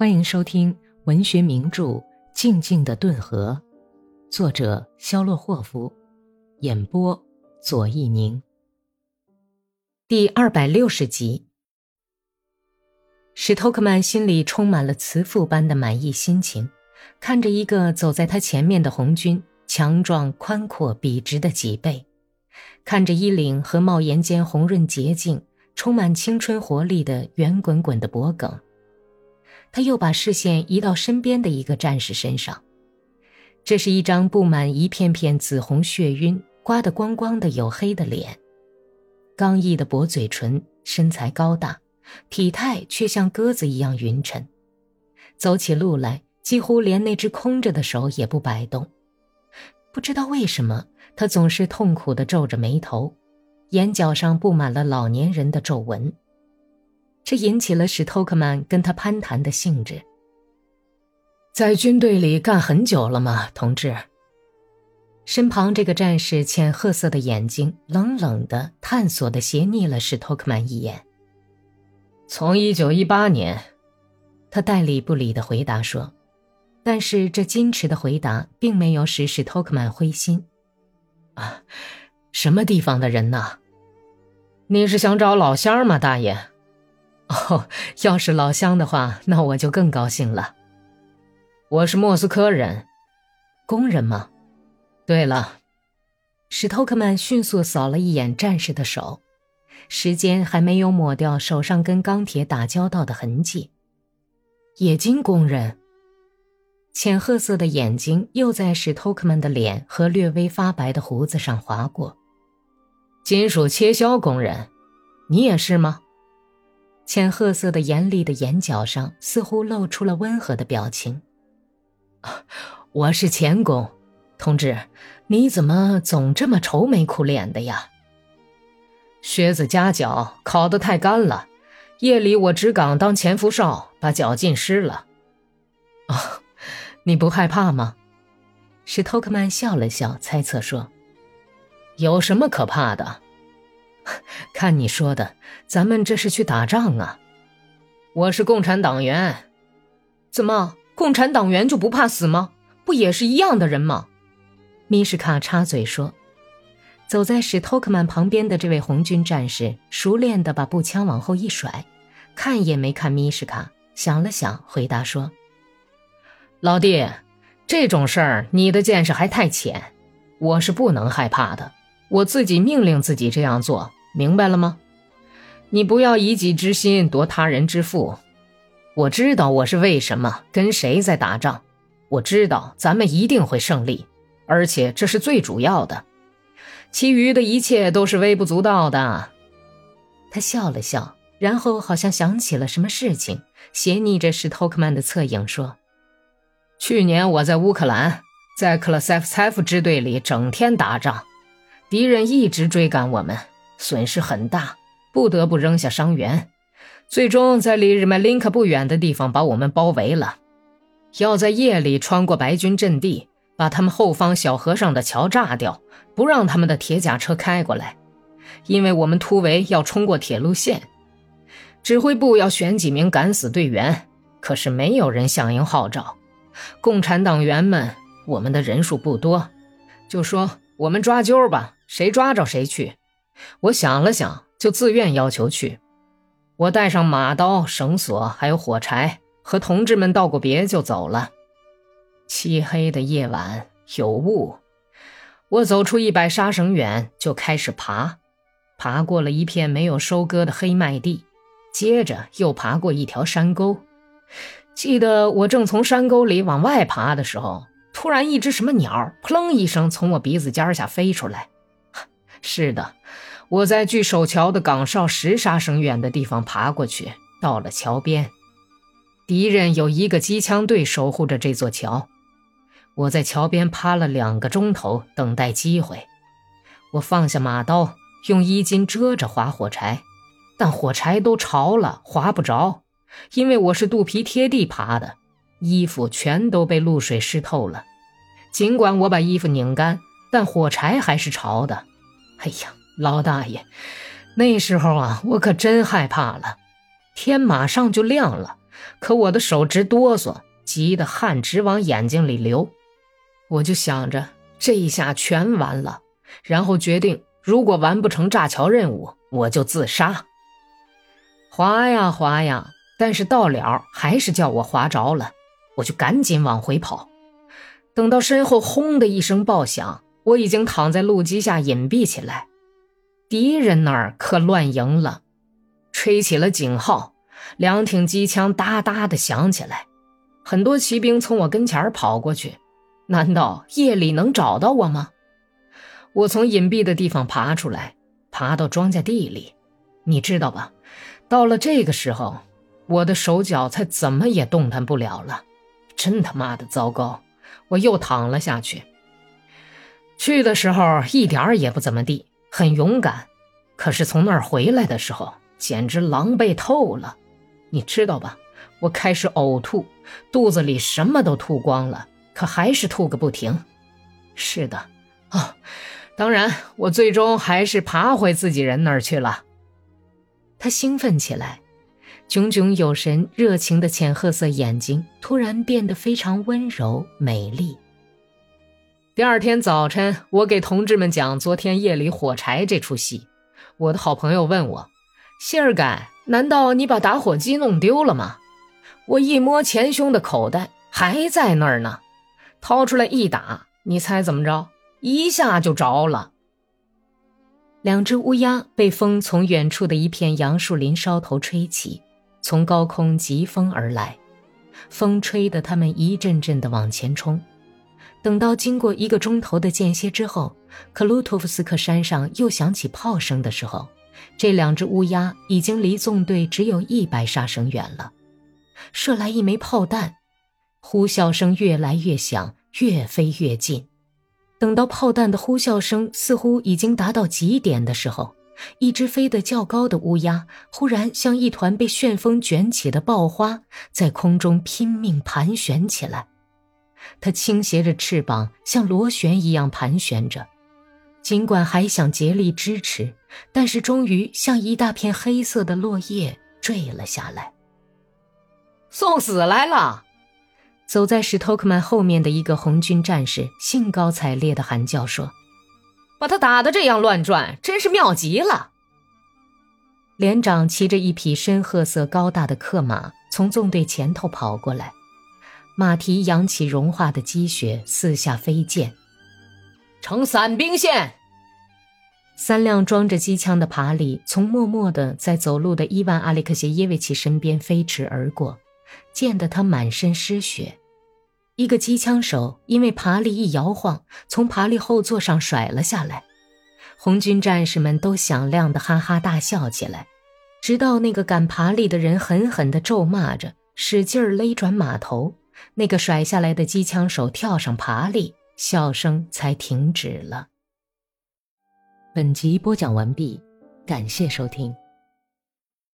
欢迎收听文学名著《静静的顿河》，作者肖洛霍夫，演播左一宁。第二百六十集，史托克曼心里充满了慈父般的满意心情，看着一个走在他前面的红军，强壮、宽阔、笔直的脊背，看着衣领和帽檐间红润洁净、充满青春活力的圆滚滚的脖颈。他又把视线移到身边的一个战士身上，这是一张布满一片片紫红血晕、刮得光光的黝黑的脸，刚毅的薄嘴唇，身材高大，体态却像鸽子一样匀称，走起路来几乎连那只空着的手也不摆动。不知道为什么，他总是痛苦地皱着眉头，眼角上布满了老年人的皱纹。这引起了史托克曼跟他攀谈的兴致。在军队里干很久了吗，同志？身旁这个战士浅褐色的眼睛冷冷的、探索的斜睨了史托克曼一眼。从一九一八年，他代理不理的回答说。但是这矜持的回答并没有使史托克曼灰心。啊，什么地方的人呢？你是想找老乡吗，大爷？哦，要是老乡的话，那我就更高兴了。我是莫斯科人，工人吗？对了，史托克曼迅速扫了一眼战士的手，时间还没有抹掉手上跟钢铁打交道的痕迹。冶金工人，浅褐色的眼睛又在史托克曼的脸和略微发白的胡子上划过。金属切削工人，你也是吗？浅褐色的严厉的眼角上似乎露出了温和的表情。我是钳工，同志，你怎么总这么愁眉苦脸的呀？靴子夹脚，烤得太干了。夜里我值岗当前扶哨，把脚浸湿了。哦，你不害怕吗？史托克曼笑了笑，猜测说：“有什么可怕的？” 看你说的，咱们这是去打仗啊！我是共产党员，怎么共产党员就不怕死吗？不也是一样的人吗？米什卡插嘴说。走在史托克曼旁边的这位红军战士熟练地把步枪往后一甩，看也没看米什卡，想了想，回答说：“老弟，这种事儿你的见识还太浅，我是不能害怕的。”我自己命令自己这样做，明白了吗？你不要以己之心夺他人之腹。我知道我是为什么跟谁在打仗，我知道咱们一定会胜利，而且这是最主要的，其余的一切都是微不足道的。他笑了笑，然后好像想起了什么事情，斜睨着史托克曼的侧影说：“去年我在乌克兰，在克勒塞夫采夫支队里整天打仗。”敌人一直追赶我们，损失很大，不得不扔下伤员，最终在离日麦林克不远的地方把我们包围了。要在夜里穿过白军阵地，把他们后方小河上的桥炸掉，不让他们的铁甲车开过来，因为我们突围要冲过铁路线。指挥部要选几名敢死队员，可是没有人响应号召。共产党员们，我们的人数不多，就说我们抓阄吧。谁抓着谁去。我想了想，就自愿要求去。我带上马刀、绳索，还有火柴，和同志们道过别就走了。漆黑的夜晚有雾，我走出一百沙绳远，就开始爬。爬过了一片没有收割的黑麦地，接着又爬过一条山沟。记得我正从山沟里往外爬的时候，突然一只什么鸟扑棱一声从我鼻子尖下飞出来。是的，我在距守桥的岗哨十沙绳远的地方爬过去，到了桥边。敌人有一个机枪队守护着这座桥。我在桥边趴了两个钟头，等待机会。我放下马刀，用衣襟遮着划火柴，但火柴都潮了，划不着，因为我是肚皮贴地爬的，衣服全都被露水湿透了。尽管我把衣服拧干，但火柴还是潮的。哎呀，老大爷，那时候啊，我可真害怕了。天马上就亮了，可我的手直哆嗦，急得汗直往眼睛里流。我就想着这一下全完了，然后决定如果完不成炸桥任务，我就自杀。滑呀滑呀，但是到了还是叫我滑着了，我就赶紧往回跑。等到身后轰的一声爆响，我已经躺在路基下隐蔽起来。敌人那儿可乱赢了，吹起了警号，两挺机枪哒哒的响起来，很多骑兵从我跟前跑过去。难道夜里能找到我吗？我从隐蔽的地方爬出来，爬到庄稼地里。你知道吧？到了这个时候，我的手脚才怎么也动弹不了了，真他妈的糟糕！我又躺了下去。去的时候一点儿也不怎么地。很勇敢，可是从那儿回来的时候，简直狼狈透了，你知道吧？我开始呕吐，肚子里什么都吐光了，可还是吐个不停。是的，啊，当然，我最终还是爬回自己人那儿去了。他兴奋起来，炯炯有神、热情的浅褐色眼睛突然变得非常温柔美丽。第二天早晨，我给同志们讲昨天夜里火柴这出戏。我的好朋友问我：“谢尔盖，难道你把打火机弄丢了吗？”我一摸前胸的口袋，还在那儿呢，掏出来一打，你猜怎么着？一下就着了。两只乌鸦被风从远处的一片杨树林梢头吹起，从高空疾风而来，风吹得它们一阵阵的往前冲。等到经过一个钟头的间歇之后，克鲁托夫斯克山上又响起炮声的时候，这两只乌鸦已经离纵队只有一百杀绳远了。射来一枚炮弹，呼啸声越来越响，越飞越近。等到炮弹的呼啸声似乎已经达到极点的时候，一只飞得较高的乌鸦忽然像一团被旋风卷起的爆花，在空中拼命盘旋起来。它倾斜着翅膀，像螺旋一样盘旋着，尽管还想竭力支持，但是终于像一大片黑色的落叶坠了下来。送死来了！走在史托克曼后面的一个红军战士兴高采烈地喊叫说：“把他打得这样乱转，真是妙极了！”连长骑着一匹深褐色高大的克马，从纵队前头跑过来。马蹄扬起融化的积雪，四下飞溅。呈伞兵线。三辆装着机枪的爬犁从默默地在走路的伊万·阿列克谢耶维奇身边飞驰而过，溅得他满身湿血。一个机枪手因为爬犁一摇晃，从爬犁后座上甩了下来。红军战士们都响亮地哈哈大笑起来，直到那个赶爬犁的人狠狠地咒骂着，使劲勒转马头。那个甩下来的机枪手跳上爬犁，笑声才停止了。本集播讲完毕，感谢收听。